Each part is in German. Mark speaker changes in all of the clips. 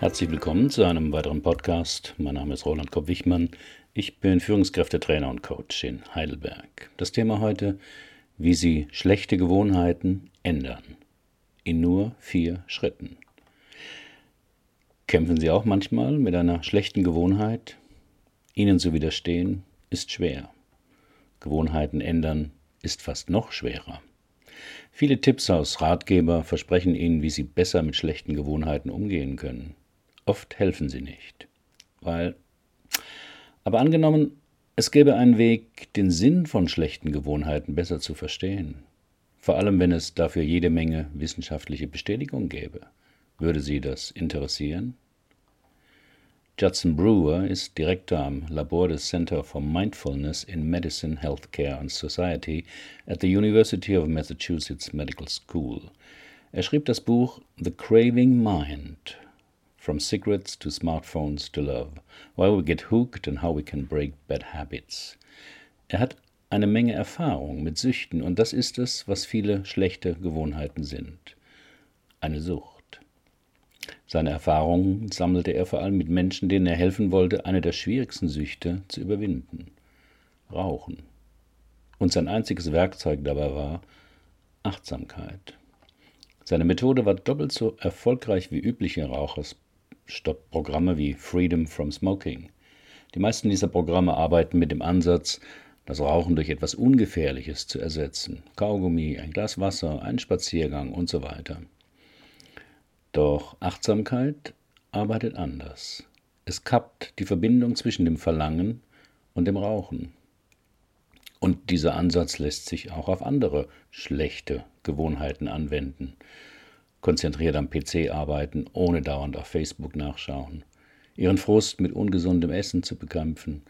Speaker 1: Herzlich willkommen zu einem weiteren Podcast. Mein Name ist Roland Kopp-Wichmann. Ich bin Führungskräftetrainer und Coach in Heidelberg. Das Thema heute, wie Sie schlechte Gewohnheiten ändern. In nur vier Schritten. Kämpfen Sie auch manchmal mit einer schlechten Gewohnheit? Ihnen zu widerstehen ist schwer. Gewohnheiten ändern ist fast noch schwerer. Viele Tipps aus Ratgeber versprechen Ihnen, wie Sie besser mit schlechten Gewohnheiten umgehen können. Oft helfen sie nicht. Weil. Aber angenommen, es gäbe einen Weg, den Sinn von schlechten Gewohnheiten besser zu verstehen. Vor allem, wenn es dafür jede Menge wissenschaftliche Bestätigung gäbe. Würde Sie das interessieren? Judson Brewer ist Direktor am Labor des Center for Mindfulness in Medicine, Healthcare and Society at the University of Massachusetts Medical School. Er schrieb das Buch The Craving Mind From Cigarettes to Smartphones to Love, Why We Get Hooked and How We Can Break Bad Habits. Er hat eine Menge Erfahrung mit Süchten und das ist es, was viele schlechte Gewohnheiten sind. Eine Sucht. Seine Erfahrungen sammelte er vor allem mit Menschen, denen er helfen wollte, eine der schwierigsten Süchte zu überwinden. Rauchen. Und sein einziges Werkzeug dabei war Achtsamkeit. Seine Methode war doppelt so erfolgreich wie übliche Rauchers Stoppprogramme wie Freedom from Smoking. Die meisten dieser Programme arbeiten mit dem Ansatz, das Rauchen durch etwas Ungefährliches zu ersetzen. Kaugummi, ein Glas Wasser, ein Spaziergang und so weiter. Doch Achtsamkeit arbeitet anders. Es kappt die Verbindung zwischen dem Verlangen und dem Rauchen. Und dieser Ansatz lässt sich auch auf andere schlechte Gewohnheiten anwenden konzentriert am PC arbeiten, ohne dauernd auf Facebook nachschauen, ihren Frust mit ungesundem Essen zu bekämpfen,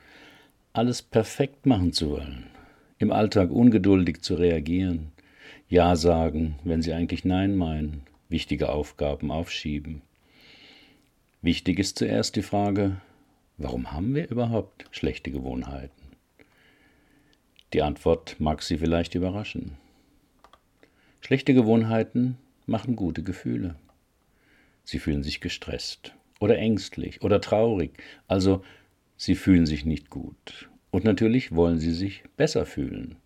Speaker 1: alles perfekt machen zu wollen, im Alltag ungeduldig zu reagieren, Ja sagen, wenn sie eigentlich Nein meinen, wichtige Aufgaben aufschieben. Wichtig ist zuerst die Frage, warum haben wir überhaupt schlechte Gewohnheiten? Die Antwort mag Sie vielleicht überraschen. Schlechte Gewohnheiten machen gute Gefühle. Sie fühlen sich gestresst oder ängstlich oder traurig, also sie fühlen sich nicht gut. Und natürlich wollen sie sich besser fühlen.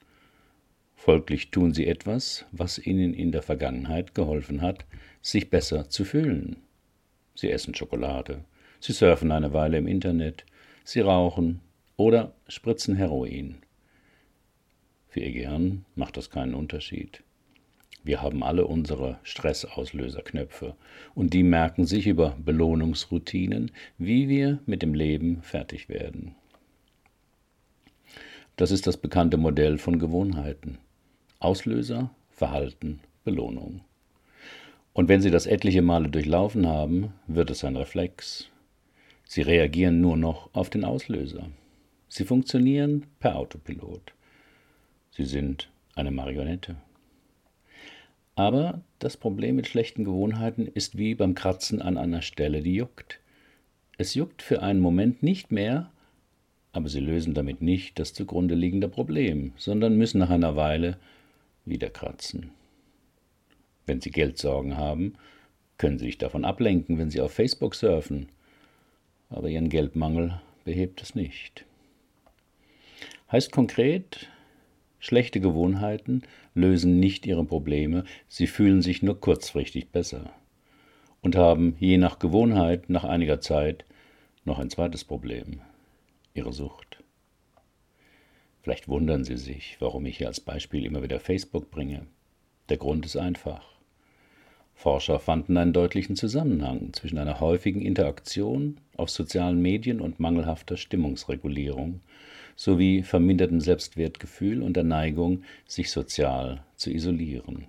Speaker 1: Folglich tun sie etwas, was ihnen in der Vergangenheit geholfen hat, sich besser zu fühlen. Sie essen Schokolade, sie surfen eine Weile im Internet, sie rauchen oder spritzen Heroin. Für ihr Gehirn macht das keinen Unterschied. Wir haben alle unsere Stressauslöserknöpfe und die merken sich über Belohnungsroutinen, wie wir mit dem Leben fertig werden. Das ist das bekannte Modell von Gewohnheiten. Auslöser, Verhalten, Belohnung. Und wenn Sie das etliche Male durchlaufen haben, wird es ein Reflex. Sie reagieren nur noch auf den Auslöser. Sie funktionieren per Autopilot. Sie sind eine Marionette. Aber das Problem mit schlechten Gewohnheiten ist wie beim Kratzen an einer Stelle, die juckt. Es juckt für einen Moment nicht mehr, aber sie lösen damit nicht das zugrunde liegende Problem, sondern müssen nach einer Weile wieder kratzen. Wenn Sie Geldsorgen haben, können Sie sich davon ablenken, wenn Sie auf Facebook surfen, aber Ihren Geldmangel behebt es nicht. Heißt konkret, Schlechte Gewohnheiten lösen nicht ihre Probleme, sie fühlen sich nur kurzfristig besser und haben je nach Gewohnheit nach einiger Zeit noch ein zweites Problem, ihre Sucht. Vielleicht wundern Sie sich, warum ich hier als Beispiel immer wieder Facebook bringe. Der Grund ist einfach. Forscher fanden einen deutlichen Zusammenhang zwischen einer häufigen Interaktion auf sozialen Medien und mangelhafter Stimmungsregulierung sowie vermindertem Selbstwertgefühl und der Neigung, sich sozial zu isolieren.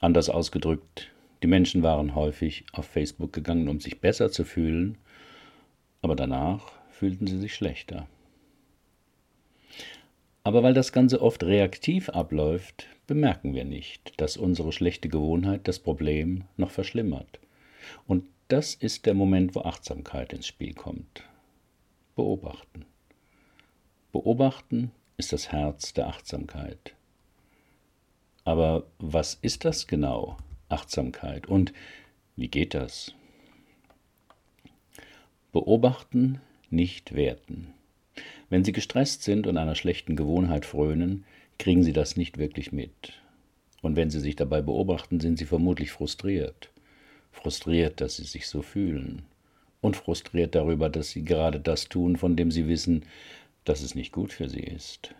Speaker 1: Anders ausgedrückt, die Menschen waren häufig auf Facebook gegangen, um sich besser zu fühlen, aber danach fühlten sie sich schlechter. Aber weil das Ganze oft reaktiv abläuft, bemerken wir nicht, dass unsere schlechte Gewohnheit das Problem noch verschlimmert. Und das ist der Moment, wo Achtsamkeit ins Spiel kommt. Beobachten. Beobachten ist das Herz der Achtsamkeit. Aber was ist das genau, Achtsamkeit? Und wie geht das? Beobachten, nicht werten. Wenn Sie gestresst sind und einer schlechten Gewohnheit frönen, kriegen Sie das nicht wirklich mit. Und wenn Sie sich dabei beobachten, sind Sie vermutlich frustriert. Frustriert, dass Sie sich so fühlen. Und frustriert darüber, dass Sie gerade das tun, von dem Sie wissen, dass es nicht gut für Sie ist.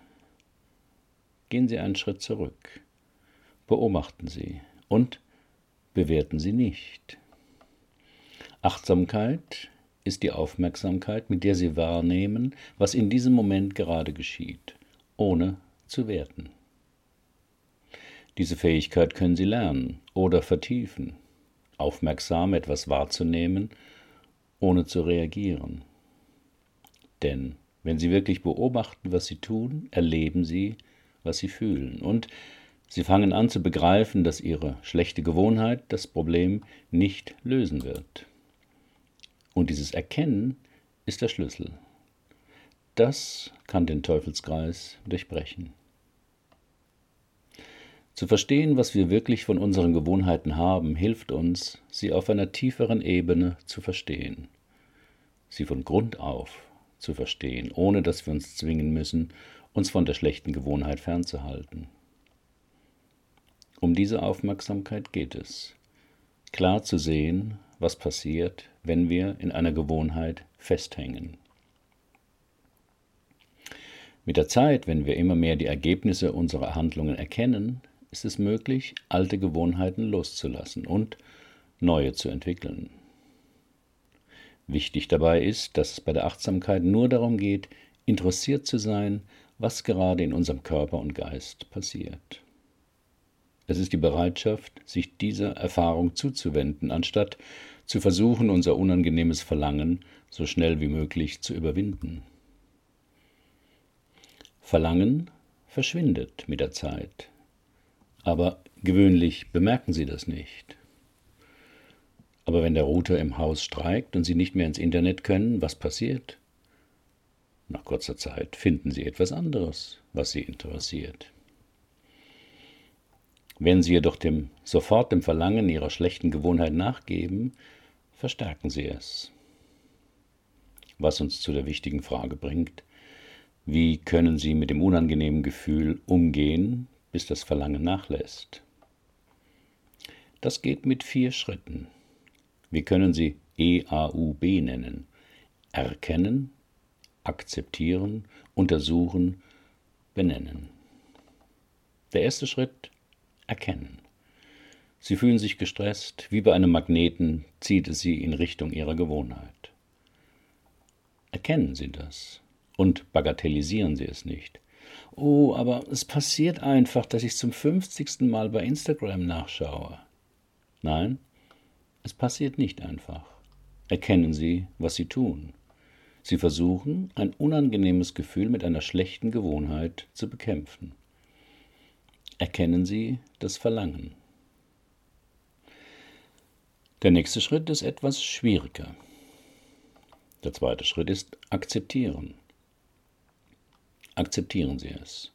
Speaker 1: Gehen Sie einen Schritt zurück. Beobachten Sie und bewerten Sie nicht. Achtsamkeit ist die Aufmerksamkeit, mit der Sie wahrnehmen, was in diesem Moment gerade geschieht, ohne zu werten. Diese Fähigkeit können Sie lernen oder vertiefen, aufmerksam etwas wahrzunehmen, ohne zu reagieren. Denn wenn Sie wirklich beobachten, was Sie tun, erleben Sie, was Sie fühlen. Und Sie fangen an zu begreifen, dass Ihre schlechte Gewohnheit das Problem nicht lösen wird. Und dieses Erkennen ist der Schlüssel. Das kann den Teufelskreis durchbrechen. Zu verstehen, was wir wirklich von unseren Gewohnheiten haben, hilft uns, sie auf einer tieferen Ebene zu verstehen, sie von Grund auf zu verstehen, ohne dass wir uns zwingen müssen, uns von der schlechten Gewohnheit fernzuhalten. Um diese Aufmerksamkeit geht es, klar zu sehen, was passiert, wenn wir in einer Gewohnheit festhängen. Mit der Zeit, wenn wir immer mehr die Ergebnisse unserer Handlungen erkennen, ist es möglich, alte Gewohnheiten loszulassen und neue zu entwickeln. Wichtig dabei ist, dass es bei der Achtsamkeit nur darum geht, interessiert zu sein, was gerade in unserem Körper und Geist passiert. Es ist die Bereitschaft, sich dieser Erfahrung zuzuwenden, anstatt zu versuchen, unser unangenehmes Verlangen so schnell wie möglich zu überwinden. Verlangen verschwindet mit der Zeit, aber gewöhnlich bemerken Sie das nicht. Aber wenn der Router im Haus streikt und Sie nicht mehr ins Internet können, was passiert? Nach kurzer Zeit finden Sie etwas anderes, was Sie interessiert. Wenn Sie jedoch dem, sofort dem Verlangen Ihrer schlechten Gewohnheit nachgeben, verstärken Sie es. Was uns zu der wichtigen Frage bringt, wie können Sie mit dem unangenehmen Gefühl umgehen, bis das Verlangen nachlässt. Das geht mit vier Schritten. Wir können sie EAUB nennen. Erkennen, akzeptieren, untersuchen, benennen. Der erste Schritt erkennen. Sie fühlen sich gestresst, wie bei einem Magneten zieht es Sie in Richtung Ihrer Gewohnheit. Erkennen Sie das und bagatellisieren Sie es nicht. Oh, aber es passiert einfach, dass ich zum 50. Mal bei Instagram nachschaue. Nein, es passiert nicht einfach. Erkennen Sie, was Sie tun. Sie versuchen, ein unangenehmes Gefühl mit einer schlechten Gewohnheit zu bekämpfen. Erkennen Sie das Verlangen. Der nächste Schritt ist etwas schwieriger. Der zweite Schritt ist akzeptieren. Akzeptieren Sie es.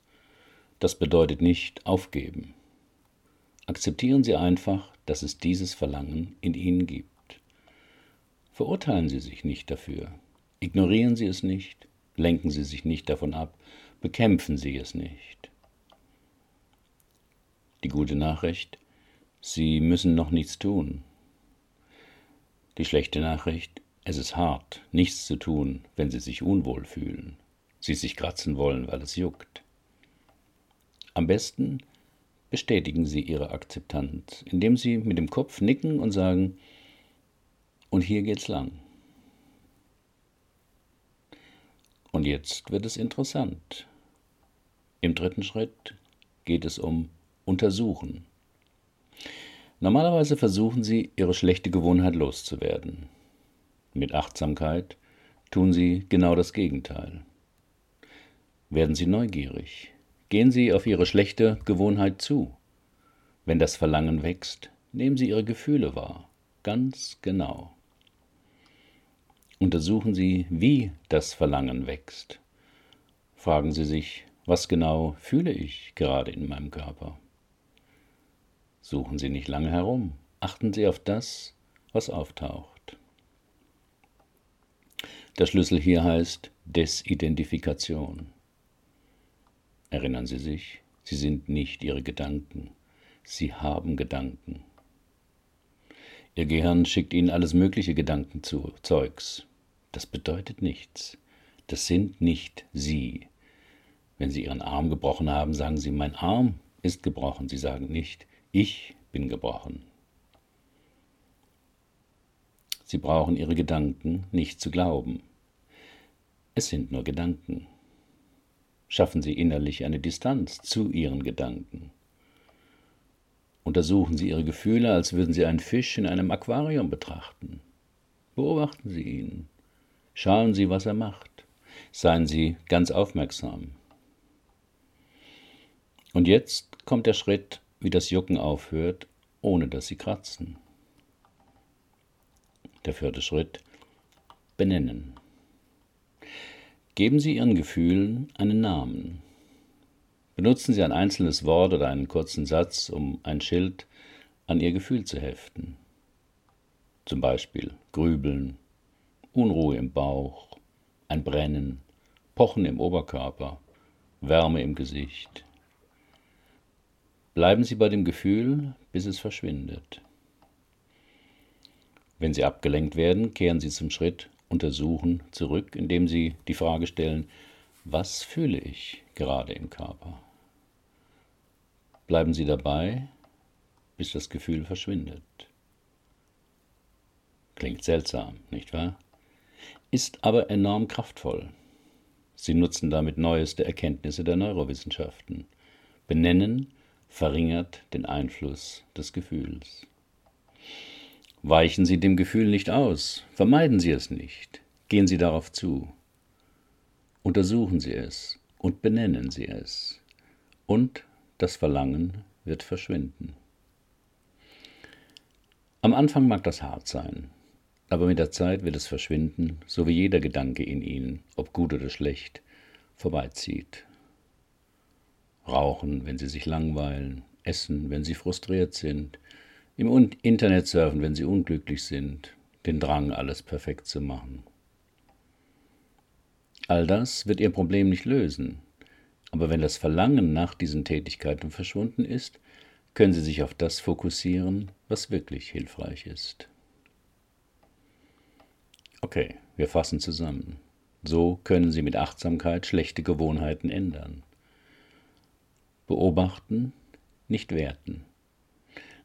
Speaker 1: Das bedeutet nicht aufgeben. Akzeptieren Sie einfach, dass es dieses Verlangen in Ihnen gibt. Verurteilen Sie sich nicht dafür. Ignorieren Sie es nicht. Lenken Sie sich nicht davon ab. Bekämpfen Sie es nicht. Die gute Nachricht, Sie müssen noch nichts tun. Die schlechte Nachricht, es ist hart, nichts zu tun, wenn Sie sich unwohl fühlen sie sich kratzen wollen, weil es juckt. Am besten bestätigen Sie Ihre Akzeptanz, indem Sie mit dem Kopf nicken und sagen, und hier geht's lang. Und jetzt wird es interessant. Im dritten Schritt geht es um Untersuchen. Normalerweise versuchen Sie, Ihre schlechte Gewohnheit loszuwerden. Mit Achtsamkeit tun Sie genau das Gegenteil. Werden Sie neugierig. Gehen Sie auf Ihre schlechte Gewohnheit zu. Wenn das Verlangen wächst, nehmen Sie Ihre Gefühle wahr, ganz genau. Untersuchen Sie, wie das Verlangen wächst. Fragen Sie sich, was genau fühle ich gerade in meinem Körper? Suchen Sie nicht lange herum, achten Sie auf das, was auftaucht. Der Schlüssel hier heißt Desidentifikation. Erinnern Sie sich, Sie sind nicht Ihre Gedanken, Sie haben Gedanken. Ihr Gehirn schickt Ihnen alles mögliche Gedanken zu, Zeugs. Das bedeutet nichts. Das sind nicht Sie. Wenn Sie Ihren Arm gebrochen haben, sagen Sie, mein Arm ist gebrochen. Sie sagen nicht, ich bin gebrochen. Sie brauchen Ihre Gedanken nicht zu glauben. Es sind nur Gedanken. Schaffen Sie innerlich eine Distanz zu Ihren Gedanken. Untersuchen Sie Ihre Gefühle, als würden Sie einen Fisch in einem Aquarium betrachten. Beobachten Sie ihn. Schauen Sie, was er macht. Seien Sie ganz aufmerksam. Und jetzt kommt der Schritt, wie das Jucken aufhört, ohne dass Sie kratzen. Der vierte Schritt. Benennen. Geben Sie Ihren Gefühlen einen Namen. Benutzen Sie ein einzelnes Wort oder einen kurzen Satz, um ein Schild an Ihr Gefühl zu heften. Zum Beispiel Grübeln, Unruhe im Bauch, ein Brennen, Pochen im Oberkörper, Wärme im Gesicht. Bleiben Sie bei dem Gefühl, bis es verschwindet. Wenn Sie abgelenkt werden, kehren Sie zum Schritt Untersuchen zurück, indem Sie die Frage stellen, was fühle ich gerade im Körper? Bleiben Sie dabei, bis das Gefühl verschwindet. Klingt seltsam, nicht wahr? Ist aber enorm kraftvoll. Sie nutzen damit neueste Erkenntnisse der Neurowissenschaften. Benennen verringert den Einfluss des Gefühls. Weichen Sie dem Gefühl nicht aus, vermeiden Sie es nicht, gehen Sie darauf zu. Untersuchen Sie es und benennen Sie es. Und das Verlangen wird verschwinden. Am Anfang mag das hart sein, aber mit der Zeit wird es verschwinden, so wie jeder Gedanke in Ihnen, ob gut oder schlecht, vorbeizieht. Rauchen, wenn Sie sich langweilen, essen, wenn Sie frustriert sind, im Internet surfen, wenn sie unglücklich sind, den Drang, alles perfekt zu machen. All das wird ihr Problem nicht lösen, aber wenn das Verlangen nach diesen Tätigkeiten verschwunden ist, können sie sich auf das fokussieren, was wirklich hilfreich ist. Okay, wir fassen zusammen. So können Sie mit Achtsamkeit schlechte Gewohnheiten ändern. Beobachten, nicht werten.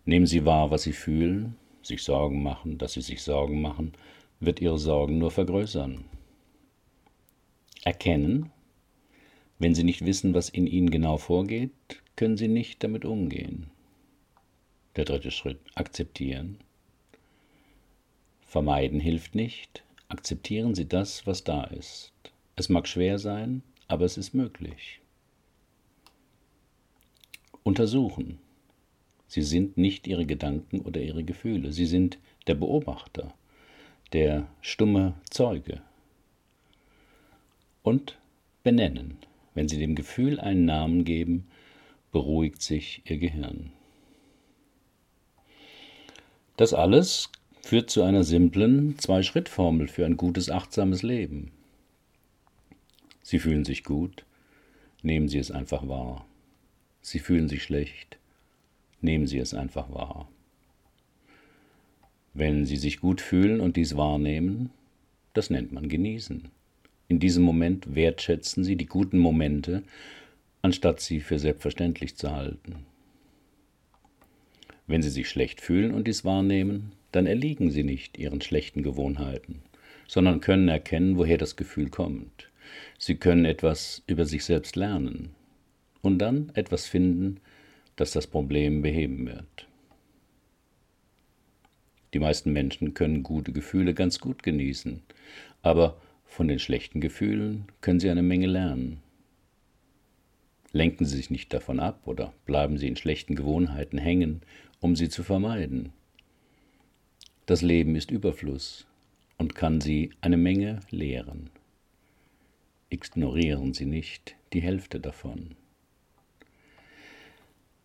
Speaker 1: Nehmen Sie wahr, was Sie fühlen, sich Sorgen machen, dass Sie sich Sorgen machen, wird Ihre Sorgen nur vergrößern. Erkennen, wenn Sie nicht wissen, was in Ihnen genau vorgeht, können Sie nicht damit umgehen. Der dritte Schritt, akzeptieren. Vermeiden hilft nicht, akzeptieren Sie das, was da ist. Es mag schwer sein, aber es ist möglich. Untersuchen. Sie sind nicht ihre Gedanken oder ihre Gefühle. Sie sind der Beobachter, der stumme Zeuge. Und benennen. Wenn Sie dem Gefühl einen Namen geben, beruhigt sich Ihr Gehirn. Das alles führt zu einer simplen Zwei-Schritt-Formel für ein gutes, achtsames Leben. Sie fühlen sich gut, nehmen Sie es einfach wahr. Sie fühlen sich schlecht, Nehmen Sie es einfach wahr. Wenn Sie sich gut fühlen und dies wahrnehmen, das nennt man genießen. In diesem Moment wertschätzen Sie die guten Momente, anstatt sie für selbstverständlich zu halten. Wenn Sie sich schlecht fühlen und dies wahrnehmen, dann erliegen Sie nicht Ihren schlechten Gewohnheiten, sondern können erkennen, woher das Gefühl kommt. Sie können etwas über sich selbst lernen und dann etwas finden, das das Problem beheben wird. Die meisten Menschen können gute Gefühle ganz gut genießen, aber von den schlechten Gefühlen können sie eine Menge lernen. Lenken Sie sich nicht davon ab oder bleiben Sie in schlechten Gewohnheiten hängen, um sie zu vermeiden. Das Leben ist Überfluss und kann Sie eine Menge lehren. Ignorieren Sie nicht die Hälfte davon.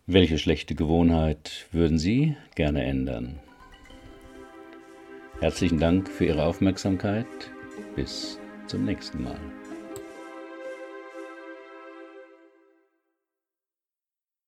Speaker 1: Welche schlechte Gewohnheit würden Sie gerne ändern? Herzlichen Dank für Ihre Aufmerksamkeit. Bis zum nächsten Mal.